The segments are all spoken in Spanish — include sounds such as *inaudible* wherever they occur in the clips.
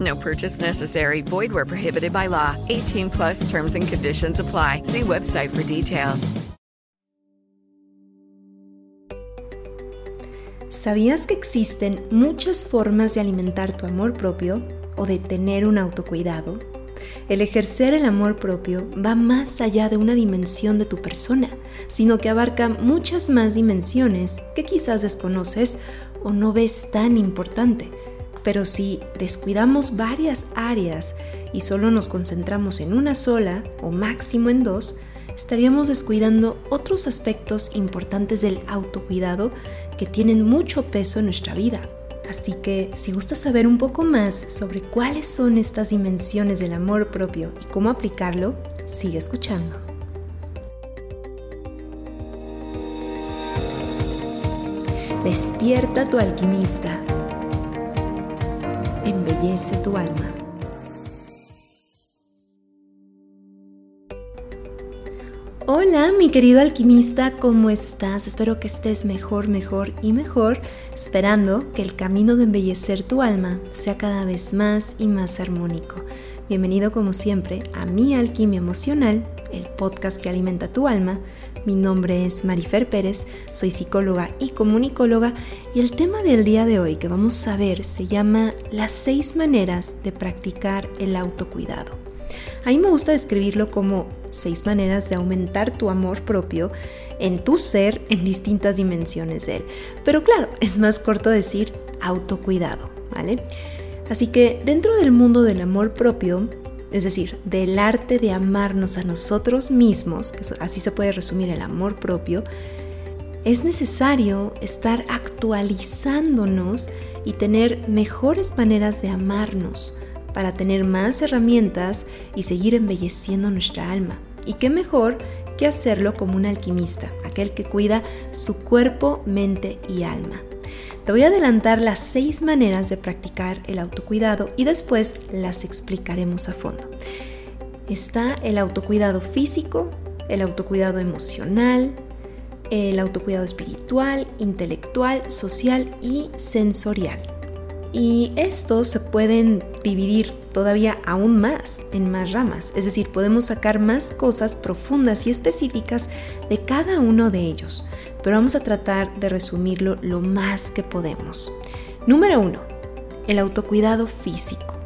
No purchase necessary. Void where prohibited by law. 18 plus terms and conditions apply. See website for details. ¿Sabías que existen muchas formas de alimentar tu amor propio o de tener un autocuidado? El ejercer el amor propio va más allá de una dimensión de tu persona, sino que abarca muchas más dimensiones que quizás desconoces o no ves tan importante. Pero si descuidamos varias áreas y solo nos concentramos en una sola o máximo en dos, estaríamos descuidando otros aspectos importantes del autocuidado que tienen mucho peso en nuestra vida. Así que si gustas saber un poco más sobre cuáles son estas dimensiones del amor propio y cómo aplicarlo, sigue escuchando. Despierta tu alquimista. Embellece tu alma. Hola, mi querido alquimista, ¿cómo estás? Espero que estés mejor, mejor y mejor, esperando que el camino de embellecer tu alma sea cada vez más y más armónico. Bienvenido como siempre a Mi Alquimia Emocional, el podcast que alimenta tu alma. Mi nombre es Marifer Pérez, soy psicóloga y comunicóloga y el tema del día de hoy que vamos a ver se llama las seis maneras de practicar el autocuidado. A mí me gusta describirlo como seis maneras de aumentar tu amor propio en tu ser en distintas dimensiones de él. Pero claro, es más corto decir autocuidado, ¿vale? Así que dentro del mundo del amor propio, es decir, del arte de amarnos a nosotros mismos, que así se puede resumir el amor propio, es necesario estar actualizándonos y tener mejores maneras de amarnos para tener más herramientas y seguir embelleciendo nuestra alma. Y qué mejor que hacerlo como un alquimista, aquel que cuida su cuerpo, mente y alma. Te voy a adelantar las seis maneras de practicar el autocuidado y después las explicaremos a fondo. Está el autocuidado físico, el autocuidado emocional, el autocuidado espiritual, intelectual, social y sensorial. Y estos se pueden dividir todavía aún más en más ramas, es decir, podemos sacar más cosas profundas y específicas de cada uno de ellos, pero vamos a tratar de resumirlo lo más que podemos. Número 1. El autocuidado físico.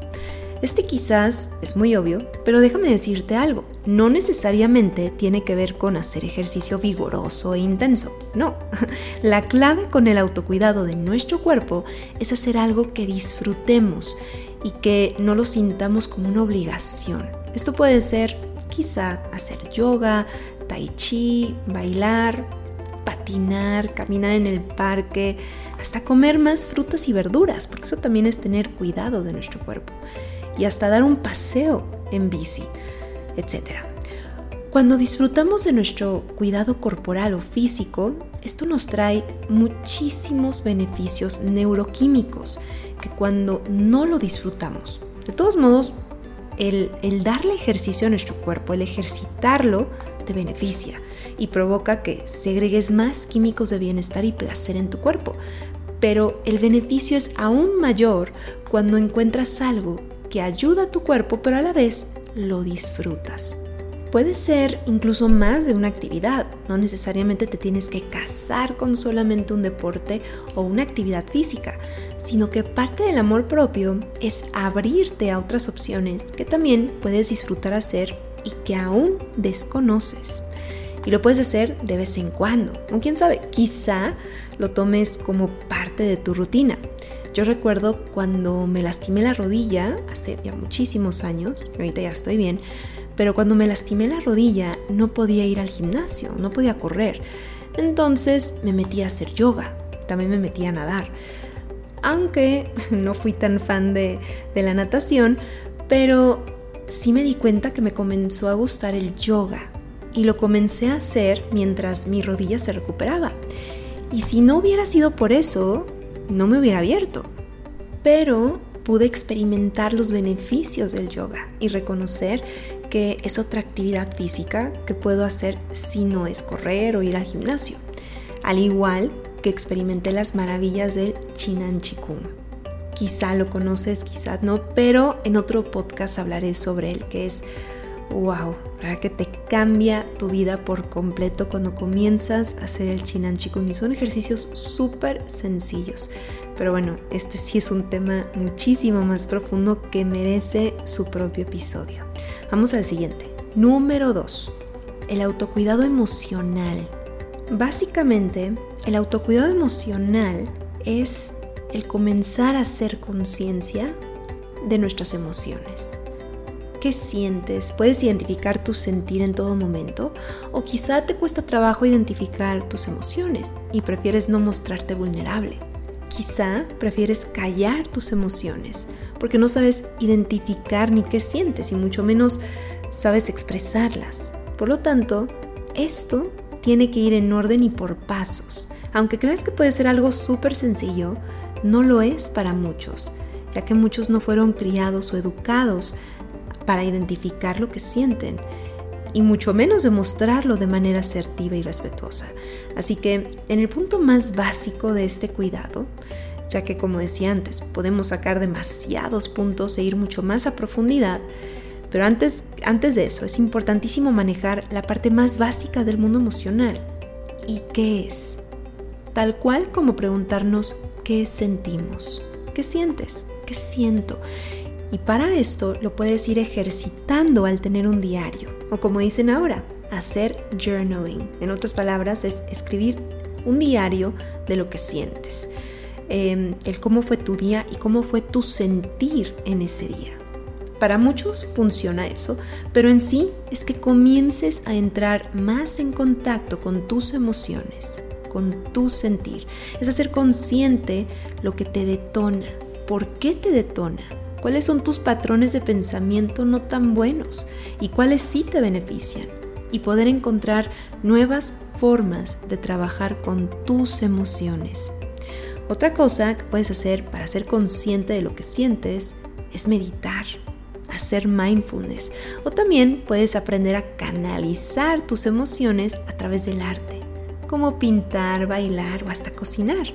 Este quizás es muy obvio, pero déjame decirte algo, no necesariamente tiene que ver con hacer ejercicio vigoroso e intenso, no. *laughs* La clave con el autocuidado de nuestro cuerpo es hacer algo que disfrutemos y que no lo sintamos como una obligación. Esto puede ser quizá hacer yoga, tai chi, bailar, patinar, caminar en el parque, hasta comer más frutas y verduras, porque eso también es tener cuidado de nuestro cuerpo y hasta dar un paseo en bici, etc. Cuando disfrutamos de nuestro cuidado corporal o físico, esto nos trae muchísimos beneficios neuroquímicos que cuando no lo disfrutamos. De todos modos, el, el, darle ejercicio a nuestro cuerpo, el ejercitarlo, te beneficia y provoca que segregues más químicos de bienestar y placer en tu cuerpo. Pero el beneficio es aún mayor cuando encuentras algo que ayuda a tu cuerpo, pero a la vez lo disfrutas. Puede ser incluso más de una actividad, no necesariamente te tienes que casar con solamente un deporte o una actividad física, sino que parte del amor propio es abrirte a otras opciones que también puedes disfrutar hacer y que aún desconoces. Y lo puedes hacer de vez en cuando. O quién sabe, quizá lo tomes como parte de tu rutina. Yo recuerdo cuando me lastimé la rodilla, hace ya muchísimos años, ahorita ya estoy bien, pero cuando me lastimé la rodilla no podía ir al gimnasio, no podía correr. Entonces me metí a hacer yoga, también me metí a nadar. Aunque *laughs* no fui tan fan de, de la natación, pero sí me di cuenta que me comenzó a gustar el yoga y lo comencé a hacer mientras mi rodilla se recuperaba. Y si no hubiera sido por eso, no me hubiera abierto. Pero pude experimentar los beneficios del yoga y reconocer que es otra actividad física que puedo hacer si no es correr o ir al gimnasio. Al igual que experimenté las maravillas del Chinan Chikung. Quizá lo conoces, quizá no, pero en otro podcast hablaré sobre él, que es wow, que te cambia tu vida por completo cuando comienzas a hacer el Chinan Chikung. Y son ejercicios súper sencillos. Pero bueno, este sí es un tema muchísimo más profundo que merece su propio episodio. Vamos al siguiente. Número 2. El autocuidado emocional. Básicamente, el autocuidado emocional es el comenzar a hacer conciencia de nuestras emociones. ¿Qué sientes? ¿Puedes identificar tu sentir en todo momento? ¿O quizá te cuesta trabajo identificar tus emociones y prefieres no mostrarte vulnerable? Quizá prefieres callar tus emociones porque no sabes identificar ni qué sientes y mucho menos sabes expresarlas. Por lo tanto, esto tiene que ir en orden y por pasos. Aunque creas que puede ser algo súper sencillo, no lo es para muchos, ya que muchos no fueron criados o educados para identificar lo que sienten y mucho menos demostrarlo de manera asertiva y respetuosa. Así que en el punto más básico de este cuidado, ya que como decía antes, podemos sacar demasiados puntos e ir mucho más a profundidad, pero antes, antes de eso es importantísimo manejar la parte más básica del mundo emocional. ¿Y qué es? Tal cual como preguntarnos qué sentimos, qué sientes, qué siento. Y para esto lo puedes ir ejercitando al tener un diario, o como dicen ahora, hacer journaling. En otras palabras, es escribir un diario de lo que sientes, em, el cómo fue tu día y cómo fue tu sentir en ese día. Para muchos funciona eso, pero en sí es que comiences a entrar más en contacto con tus emociones, con tu sentir. Es hacer consciente lo que te detona, por qué te detona, cuáles son tus patrones de pensamiento no tan buenos y cuáles sí te benefician y poder encontrar nuevas formas de trabajar con tus emociones. Otra cosa que puedes hacer para ser consciente de lo que sientes es meditar, hacer mindfulness o también puedes aprender a canalizar tus emociones a través del arte, como pintar, bailar o hasta cocinar.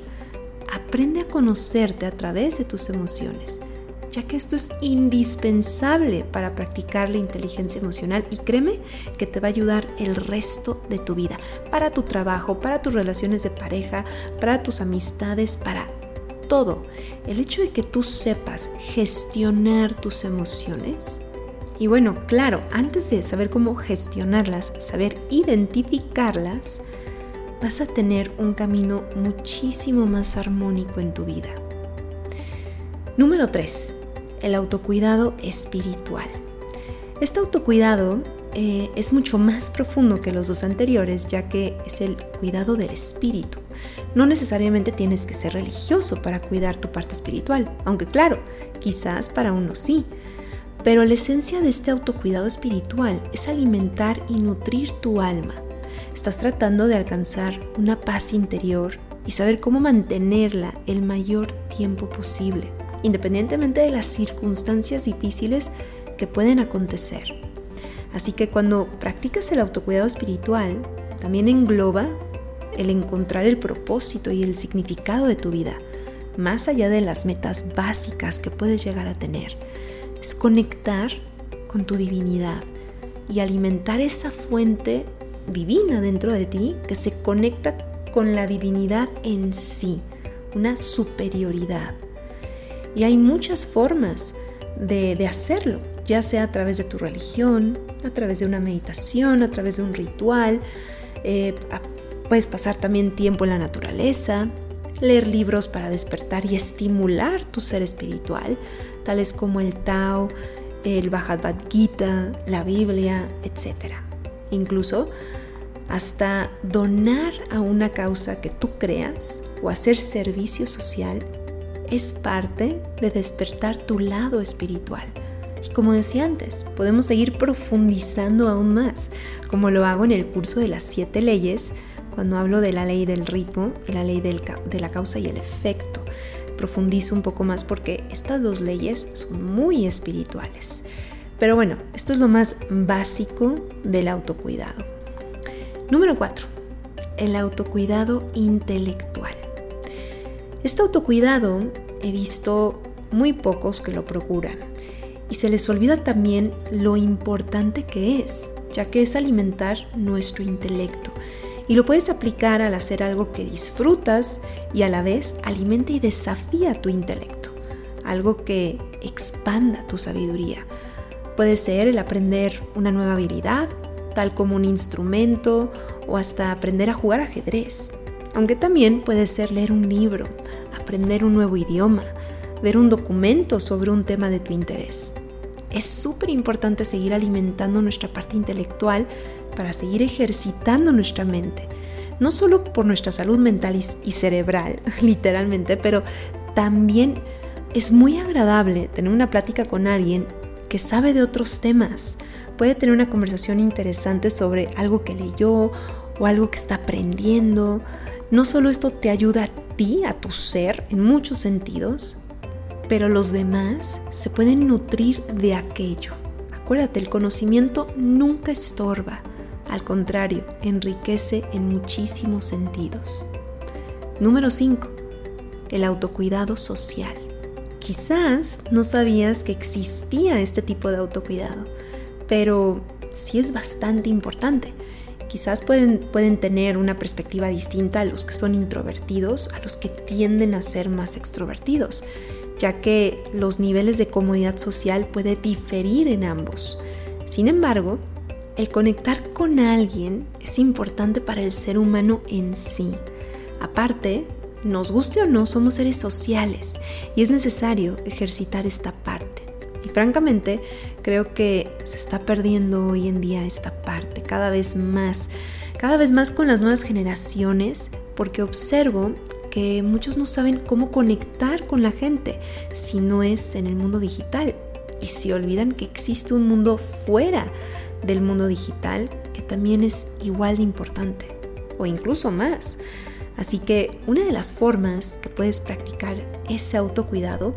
Aprende a conocerte a través de tus emociones ya que esto es indispensable para practicar la inteligencia emocional y créeme que te va a ayudar el resto de tu vida, para tu trabajo, para tus relaciones de pareja, para tus amistades, para todo. El hecho de que tú sepas gestionar tus emociones, y bueno, claro, antes de saber cómo gestionarlas, saber identificarlas, vas a tener un camino muchísimo más armónico en tu vida. Número 3 el autocuidado espiritual. Este autocuidado eh, es mucho más profundo que los dos anteriores, ya que es el cuidado del espíritu. No necesariamente tienes que ser religioso para cuidar tu parte espiritual, aunque claro, quizás para uno sí. Pero la esencia de este autocuidado espiritual es alimentar y nutrir tu alma. Estás tratando de alcanzar una paz interior y saber cómo mantenerla el mayor tiempo posible independientemente de las circunstancias difíciles que pueden acontecer. Así que cuando practicas el autocuidado espiritual, también engloba el encontrar el propósito y el significado de tu vida, más allá de las metas básicas que puedes llegar a tener. Es conectar con tu divinidad y alimentar esa fuente divina dentro de ti que se conecta con la divinidad en sí, una superioridad. Y hay muchas formas de, hacerlo, ya sea a través de tu religión, a través de una meditación, a través de un ritual. Eh, puedes pasar también tiempo en la naturaleza, leer libros para despertar y estimular tu ser espiritual, tales como el Tao, el Bhagavad Gita, la Biblia, etc. Incluso hasta donar a una causa que tú creas o hacer servicio social es parte de despertar tu lado espiritual. Y como decía antes, podemos seguir profundizando aún más, como lo hago en el curso de las siete leyes, cuando hablo de la ley del ritmo y la ley de la causa y el efecto. Profundizo un poco más porque estas dos leyes son muy espirituales. Pero bueno, esto es lo más básico del autocuidado. Número 4. El autocuidado intelectual. Este autocuidado he visto muy pocos que lo procuran y se les olvida también lo importante que es, ya que es alimentar nuestro intelecto y lo puedes aplicar al hacer algo que disfrutas y a la vez alimenta y desafía tu intelecto, algo que expanda tu sabiduría. Puede ser el aprender una nueva habilidad, tal como un instrumento o hasta aprender a jugar ajedrez. Aunque también puede ser leer un libro, aprender un nuevo idioma, ver un documento sobre un tema de tu interés. Es súper importante seguir alimentando nuestra parte intelectual para seguir ejercitando nuestra mente, no solo por nuestra salud mental y cerebral, *laughs* literalmente, pero también es muy agradable tener una plática con alguien que sabe de otros temas. Puede tener una conversación interesante sobre algo que leyó o algo que está aprendiendo. No solo esto te ayuda a ti, a tu ser, en muchos sentidos, pero los demás se pueden nutrir de aquello. Acuérdate, el conocimiento nunca estorba. Al contrario, enriquece en muchísimos sentidos. Número 5. El autocuidado social. Quizás no sabías que existía este tipo de autocuidado, pero sí es bastante importante. Quizás pueden, pueden tener una perspectiva distinta a los que son introvertidos, a los que tienden a ser más extrovertidos, ya que los niveles de comodidad social pueden diferir en ambos. Sin embargo, el conectar con alguien es importante para el ser humano en sí. Aparte, nos guste o no, somos seres sociales y es necesario ejercitar esta parte. Y francamente, creo que se está perdiendo hoy en día esta parte cada vez más, cada vez más con las nuevas generaciones, porque observo que muchos no saben cómo conectar con la gente si no es en el mundo digital y se olvidan que existe un mundo fuera del mundo digital que también es igual de importante o incluso más. Así que una de las formas que puedes practicar ese autocuidado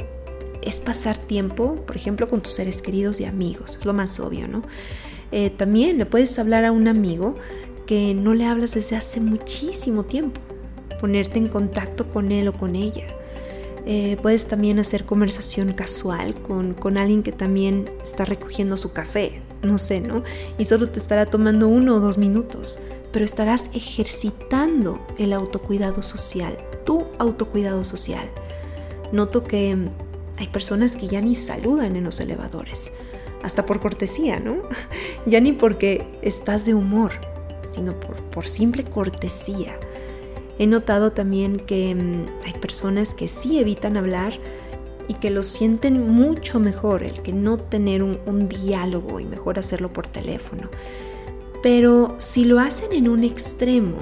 es pasar tiempo, por ejemplo, con tus seres queridos y amigos, lo más obvio, ¿no? Eh, también le puedes hablar a un amigo que no le hablas desde hace muchísimo tiempo, ponerte en contacto con él o con ella. Eh, puedes también hacer conversación casual con, con alguien que también está recogiendo su café, no sé, ¿no? Y solo te estará tomando uno o dos minutos, pero estarás ejercitando el autocuidado social, tu autocuidado social. Noto que hay personas que ya ni saludan en los elevadores, hasta por cortesía, ¿no? *laughs* ya ni porque estás de humor, sino por, por simple cortesía. He notado también que mm, hay personas que sí evitan hablar y que lo sienten mucho mejor el que no tener un, un diálogo y mejor hacerlo por teléfono. Pero si lo hacen en un extremo,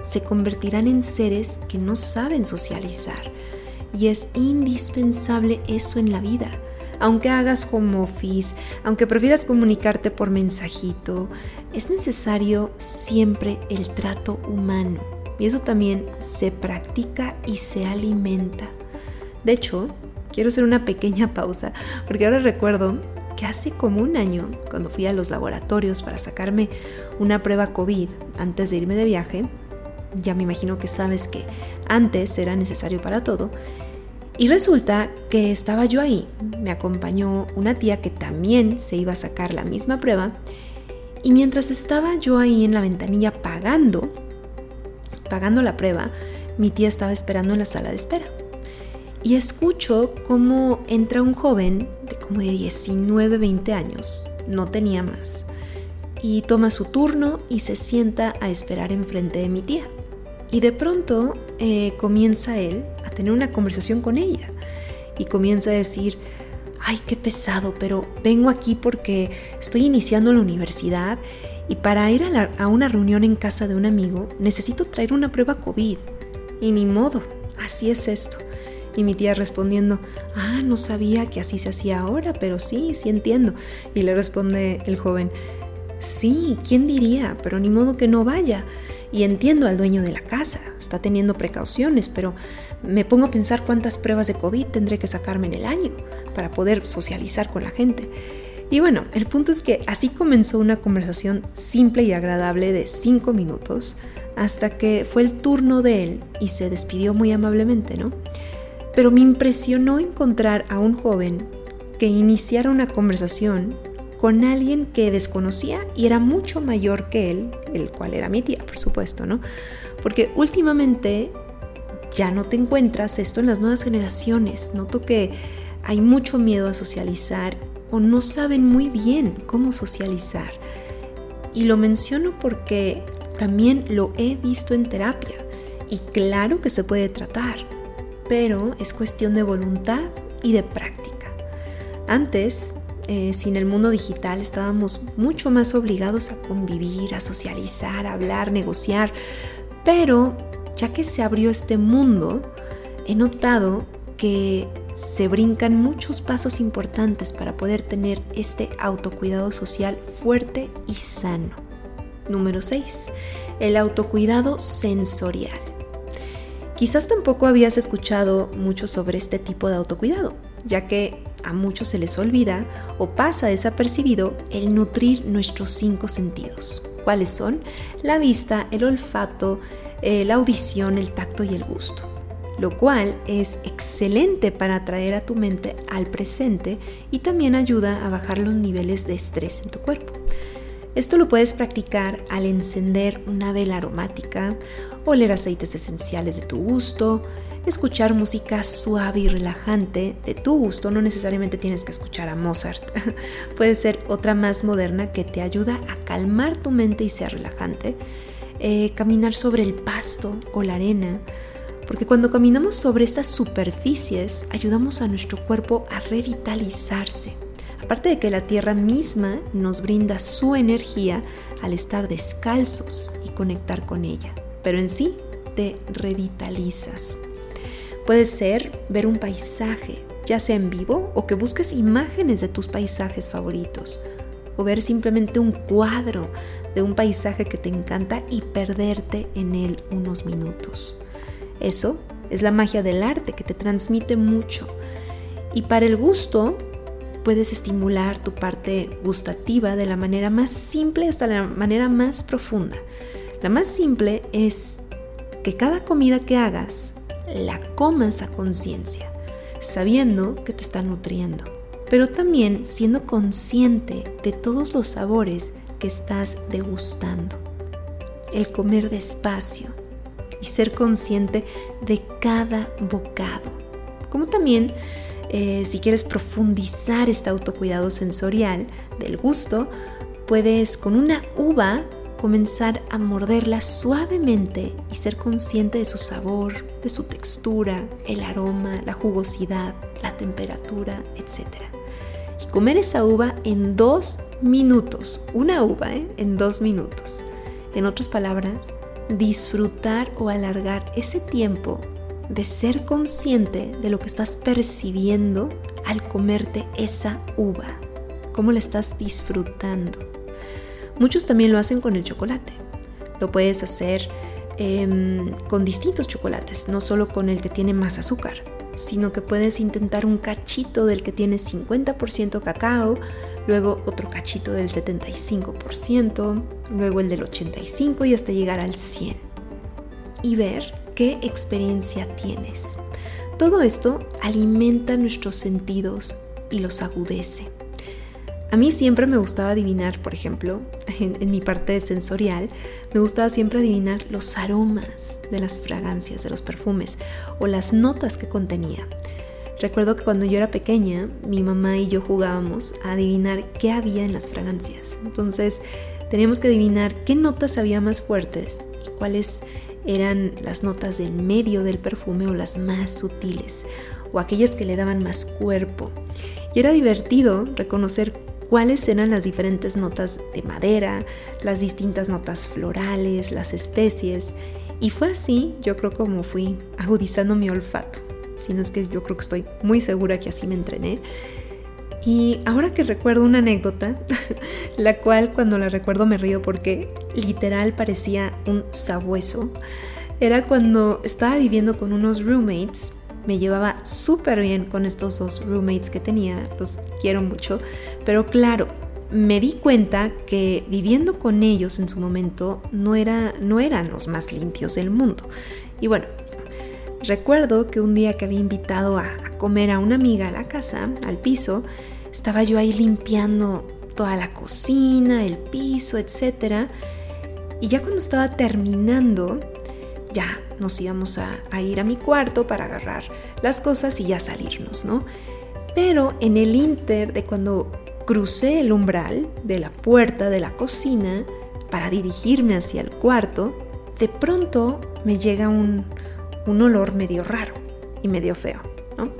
se convertirán en seres que no saben socializar. Y es indispensable eso en la vida. Aunque hagas home office, aunque prefieras comunicarte por mensajito, es necesario siempre el trato humano. Y eso también se practica y se alimenta. De hecho, quiero hacer una pequeña *laughs* pausa, porque ahora recuerdo que hace como un año, cuando fui a los laboratorios para sacarme una prueba COVID antes de irme de viaje, ya me imagino que sabes que antes era necesario para todo, y resulta que estaba yo ahí, me acompañó una tía que también se iba a sacar la misma prueba, y mientras estaba yo ahí en la ventanilla pagando, pagando la prueba, mi tía estaba esperando en la sala de espera y escucho cómo entra un joven de como de 19, 20 años, no tenía más, y toma su turno y se sienta a esperar enfrente de mi tía. Y de pronto eh, comienza él tener una conversación con ella y comienza a decir, ay, qué pesado, pero vengo aquí porque estoy iniciando la universidad y para ir a, a, una reunión en casa de un amigo necesito traer una prueba COVID. Y ni modo, así es esto. Y mi tía respondiendo, ah, no sabía que así se hacía ahora, pero sí, sí entiendo. Y le responde el joven, sí, ¿quién diría? Pero ni modo que no vaya. Y entiendo al dueño de la casa, está teniendo precauciones, pero me pongo a pensar cuántas pruebas de COVID tendré que sacarme en el año para poder socializar con la gente. Y bueno, el punto es que así comenzó una conversación simple y agradable de cinco minutos hasta que fue el turno de él y se despidió muy amablemente, ¿no? Pero me impresionó encontrar a un joven que iniciara una conversación con alguien que desconocía y era mucho mayor que él, el cual era mi tía, por supuesto, ¿no? Porque últimamente ya no te encuentras esto en las nuevas generaciones. Noto que hay mucho miedo a socializar o no saben muy bien cómo socializar. Y lo menciono porque también lo he visto en terapia y claro que se puede tratar, pero es cuestión de voluntad y de práctica. Antes, eh, sin el mundo digital, estábamos mucho más obligados a convivir, a socializar, a hablar, negociar, pero ya que se abrió este mundo, he notado que se brincan muchos pasos importantes para poder tener este autocuidado social fuerte y sano. Número 6. El autocuidado sensorial. Quizás tampoco habías escuchado mucho sobre este tipo de autocuidado, ya que a muchos se les olvida o pasa desapercibido el nutrir nuestros cinco sentidos. ¿Cuáles son? La vista, el olfato, eh, la audición, el tacto y el gusto, lo cual es excelente para atraer a tu mente al presente y también ayuda a bajar los niveles de estrés en tu cuerpo. Esto lo puedes practicar al encender una vela aromática, oler aceites esenciales de tu gusto, escuchar música suave y relajante de tu gusto. No necesariamente tienes que escuchar a Mozart. *laughs* Puede ser otra más moderna que te ayuda a calmar tu mente y sea relajante. Eh, caminar sobre el pasto o la arena, porque cuando caminamos sobre estas superficies ayudamos a nuestro cuerpo a revitalizarse. Aparte de que la tierra misma nos brinda su energía al estar descalzos y conectar con ella, pero en sí te revitalizas. Puede ser ver un paisaje, ya sea en vivo o que busques imágenes de tus paisajes favoritos, o ver simplemente un cuadro de un paisaje que te encanta y perderte en él unos minutos. Eso es la magia del arte que te transmite mucho. Y para el gusto, puedes estimular tu parte gustativa de la manera más simple hasta la manera más profunda. La más simple es que cada comida que hagas la comas a conciencia, sabiendo que te está nutriendo, pero también siendo consciente de todos los sabores estás degustando. El comer despacio y ser consciente de cada bocado. Como también, eh, si quieres profundizar este autocuidado sensorial del gusto, puedes con una uva comenzar a morderla suavemente y ser consciente de su sabor, de su textura, el aroma, la jugosidad, la temperatura, etc. Comer esa uva en dos minutos, una uva ¿eh? en dos minutos. En otras palabras, disfrutar o alargar ese tiempo de ser consciente de lo que estás percibiendo al comerte esa uva, cómo la estás disfrutando. Muchos también lo hacen con el chocolate. Lo puedes hacer em, con distintos chocolates, no solo con el que tiene más azúcar, sino que puedes intentar un cachito del que tiene 50% cacao, luego otro cachito del 75%, luego el del 85% y hasta llegar al 100%. Y ver qué experiencia tienes. Todo esto alimenta nuestros sentidos y los agudece. A mí siempre me gustaba adivinar, por ejemplo, en, en, mi parte sensorial, me gustaba siempre adivinar los aromas de las fragancias, de los perfumes o las notas que contenía. Recuerdo que cuando yo era pequeña, mi mamá y yo jugábamos a adivinar qué había en las fragancias. Entonces, teníamos que adivinar qué notas había más fuertes y cuáles eran las notas del medio del perfume o las más sutiles o aquellas que le daban más cuerpo. Y era divertido reconocer cuáles eran las diferentes notas de madera, las distintas notas florales, las especies. Y fue así, yo creo, como fui agudizando mi olfato. Si no es que yo creo que estoy muy segura que así me entrené. Y ahora que recuerdo una anécdota, *laughs* la cual cuando la recuerdo me río porque literal parecía un sabueso, era cuando estaba viviendo con unos roommates me llevaba súper bien con estos dos roommates que tenía, los quiero mucho, pero claro, me di cuenta que viviendo con ellos en su momento no, era, no eran los más limpios del mundo. Y bueno, recuerdo que un día que había invitado a, a comer a una amiga a la casa, al piso, estaba yo ahí limpiando toda la cocina, el piso, etc. Y ya cuando estaba terminando, ya nos íbamos a, ir a mi cuarto para agarrar las cosas y ya salirnos, ¿no? Pero en el inter de cuando crucé el umbral de la puerta de la cocina para dirigirme hacia el cuarto, de pronto me llega un, un olor medio raro y medio feo, ¿no?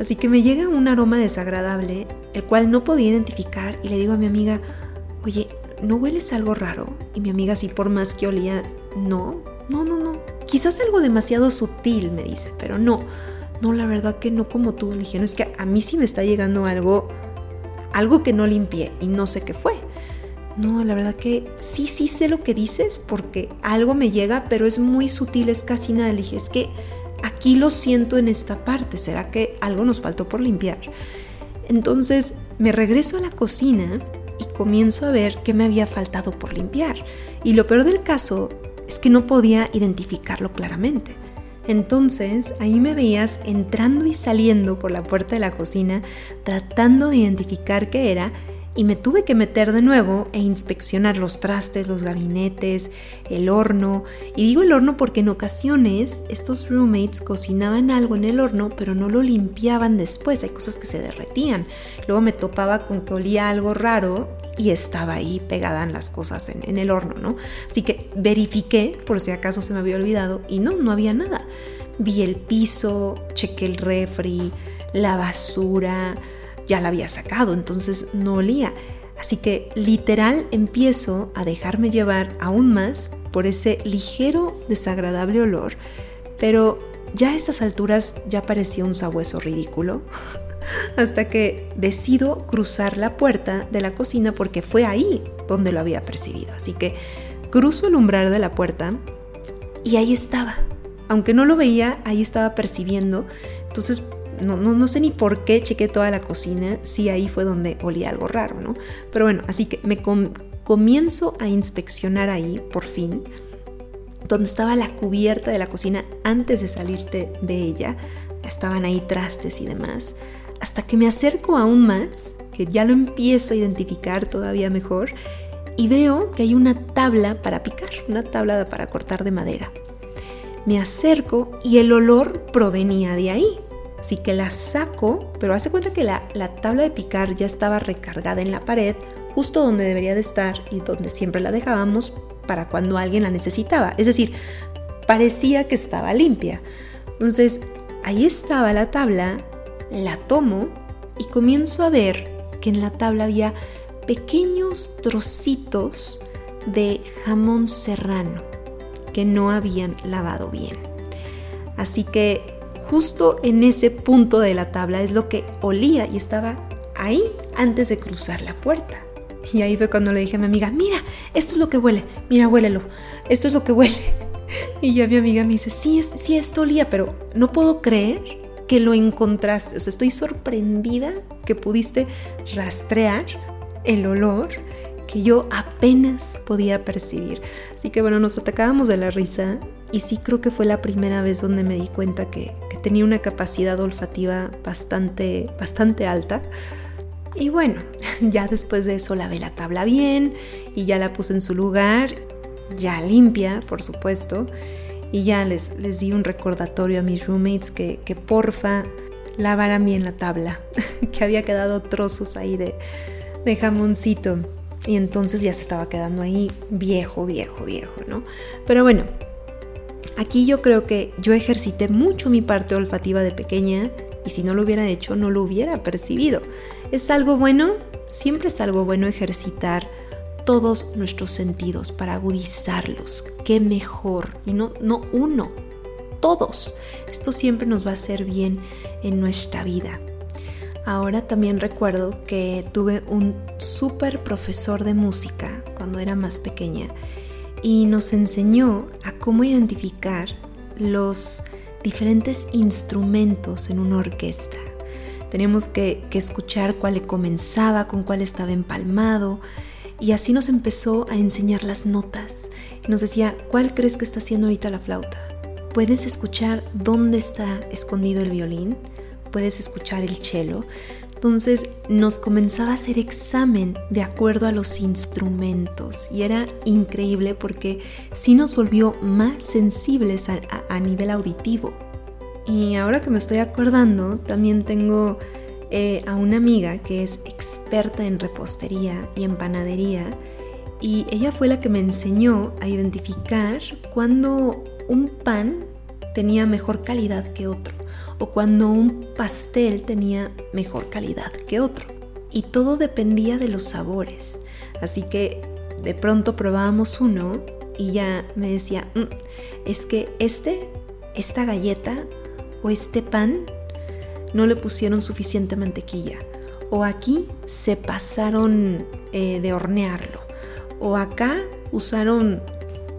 Así que me llega un aroma desagradable, el cual no podía identificar y le digo a mi amiga, oye, ¿no hueles algo raro? Y mi amiga, sí, por más que olía, no, no, no, no, Quizás algo demasiado sutil, me dice, pero no, no, la verdad que no como tú. Le dije, no, es que a mí sí me está llegando algo, algo que no limpié y no sé qué fue. No, la verdad que sí, sí sé lo que dices porque algo me llega, pero es muy sutil, es casi nada. Le dije, es que aquí lo siento en esta parte, ¿será que algo nos faltó por limpiar? Entonces me regreso a la cocina y comienzo a ver qué me había faltado por limpiar. Y lo peor del caso que no podía identificarlo claramente. Entonces ahí me veías entrando y saliendo por la puerta de la cocina tratando de identificar qué era y me tuve que meter de nuevo e inspeccionar los trastes, los gabinetes, el horno. Y digo el horno porque en ocasiones estos roommates cocinaban algo en el horno pero no lo limpiaban después, hay cosas que se derretían. Luego me topaba con que olía algo raro y estaba ahí pegada en las cosas en, el horno, ¿no? Así que verifiqué por si acaso se me había olvidado y no, no había nada. Vi el piso, chequé el refri, la basura, ya la había sacado, entonces no olía. Así que literal empiezo a dejarme llevar aún más por ese ligero desagradable olor, pero ya a estas alturas ya parecía un sabueso ridículo. Hasta que decido cruzar la puerta de la cocina porque fue ahí donde lo había percibido. Así que cruzo el umbral de la puerta y ahí estaba. Aunque no lo veía, ahí estaba percibiendo. Entonces, no, no, sé ni por qué chequé toda la cocina, si ahí fue donde olía algo raro, ¿no? Pero bueno, así que me comienzo a inspeccionar ahí, por fin, donde estaba la cubierta de la cocina antes de salirte de ella. Estaban ahí trastes y demás hasta que me acerco aún más, que ya lo empiezo a identificar todavía mejor, y veo que hay una tabla para picar, una tabla para cortar de madera. Me acerco y el olor provenía de ahí. Así que la saco, pero hace cuenta que la, la tabla de picar ya estaba recargada en la pared, justo donde debería de estar y donde siempre la dejábamos para cuando alguien la necesitaba. Es decir, parecía que estaba limpia. Entonces, ahí estaba la tabla la tomo y comienzo a ver que en la tabla había pequeños trocitos de jamón serrano que no habían lavado bien. Así que justo en ese punto de la tabla es lo que olía y estaba ahí antes de cruzar la puerta. Y ahí fue cuando le dije a mi amiga, mira, esto es lo que huele, mira, huélelo, esto es lo que huele. *laughs* Y ya mi amiga me dice, sí, sí, esto olía, pero no puedo creer que lo encontraste. O sea, estoy sorprendida que pudiste rastrear el olor que yo apenas podía percibir. Así que bueno, nos atacábamos de la risa y sí creo que fue la primera vez donde me di cuenta que, tenía una capacidad olfativa bastante, bastante alta. Y bueno, *laughs* ya después de eso lavé la tabla bien y ya la puse en su lugar, ya limpia, por supuesto. Y ya les, les di un recordatorio a mis roommates que, que porfa lavaran bien la tabla, *laughs* que había quedado trozos ahí de, de jamoncito. y entonces ya se estaba quedando ahí viejo, viejo, viejo, ¿no? Pero bueno, aquí yo creo que yo ejercité mucho mi parte olfativa de pequeña y si no lo hubiera hecho no lo hubiera percibido. ¿Es algo bueno? Siempre es algo bueno ejercitar todos nuestros sentidos para agudizarlos. Qué mejor. Y no, no uno, todos. Esto siempre nos va a hacer bien en nuestra vida. Ahora también recuerdo que tuve un súper profesor de música cuando era más pequeña y nos enseñó a cómo identificar los diferentes instrumentos en una orquesta. Tenemos que, que escuchar cuál comenzaba, con cuál estaba empalmado y así nos empezó a enseñar las notas. Nos decía, ¿cuál crees que está haciendo ahorita la flauta? ¿Puedes escuchar dónde está escondido el violín? puedes escuchar el cello. Entonces nos comenzaba a hacer examen de acuerdo a los instrumentos y era increíble porque sí nos volvió más sensibles a, nivel auditivo. Y ahora que me estoy acordando, también tengo eh, a una amiga que es experta en repostería y en panadería y ella fue la que me enseñó a identificar cuando un pan tenía mejor calidad que otro o cuando un pastel tenía mejor calidad que otro. Y todo dependía de los sabores. Así que de pronto probábamos uno y ya me decía, mm, es que este, esta galleta o este pan no le pusieron suficiente mantequilla. O aquí se pasaron eh, de hornearlo. O acá usaron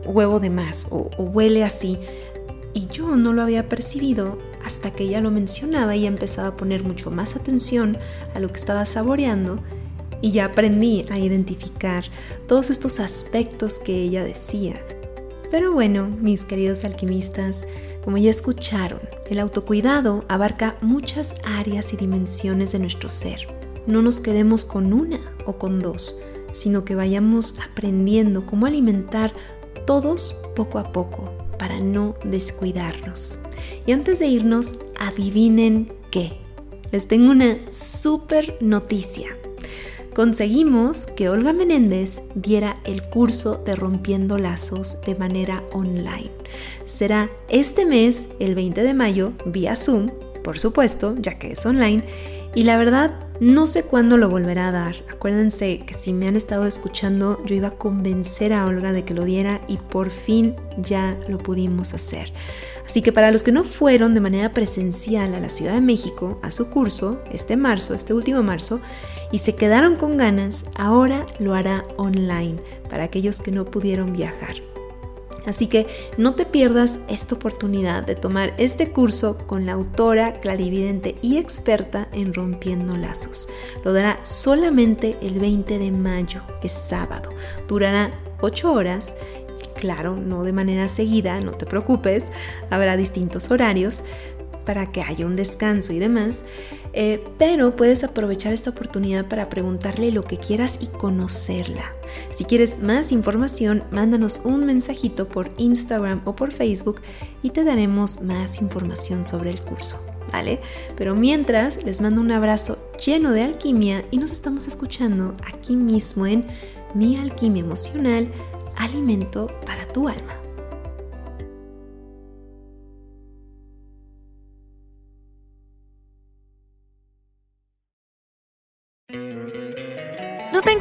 huevo de más o huele así. Y yo no lo había percibido hasta que ella lo mencionaba y empezaba a poner mucho más atención a lo que estaba saboreando y ya aprendí a identificar todos estos aspectos que ella decía. Pero bueno, mis queridos alquimistas, como ya escucharon, el autocuidado abarca muchas áreas y dimensiones de nuestro ser. No nos quedemos con una o con dos, sino que vayamos aprendiendo cómo alimentar todos poco a poco para no descuidarnos. Y antes de irnos, adivinen qué. Les tengo una súper noticia. Conseguimos que Olga Menéndez diera el curso de Rompiendo Lazos de manera online. Será este mes, el 20 de mayo, vía Zoom, por supuesto, ya que es online. Y la verdad, no sé cuándo lo volverá a dar. Acuérdense que si me han estado escuchando, yo iba a convencer a Olga de que lo diera y por fin ya lo pudimos hacer. Así que para los que no fueron de manera presencial a la Ciudad de México a su curso este marzo, este último marzo, y se quedaron con ganas, ahora lo hará online para aquellos que no pudieron viajar. Así que no te pierdas esta oportunidad de tomar este curso con la autora, clarividente y experta en rompiendo lazos. Lo dará solamente el 20 de mayo, es sábado. Durará 8 horas Claro, no de manera seguida, no te preocupes, habrá distintos horarios para que haya un descanso y demás, eh, pero puedes aprovechar esta oportunidad para preguntarle lo que quieras y conocerla. Si quieres más información, mándanos un mensajito por Instagram o por Facebook y te daremos más información sobre el curso. ¿Vale? Pero mientras, les mando un abrazo lleno de alquimia y nos estamos escuchando aquí mismo en Mi Alquimia Emocional alimento para tu alma.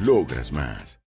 Logras más.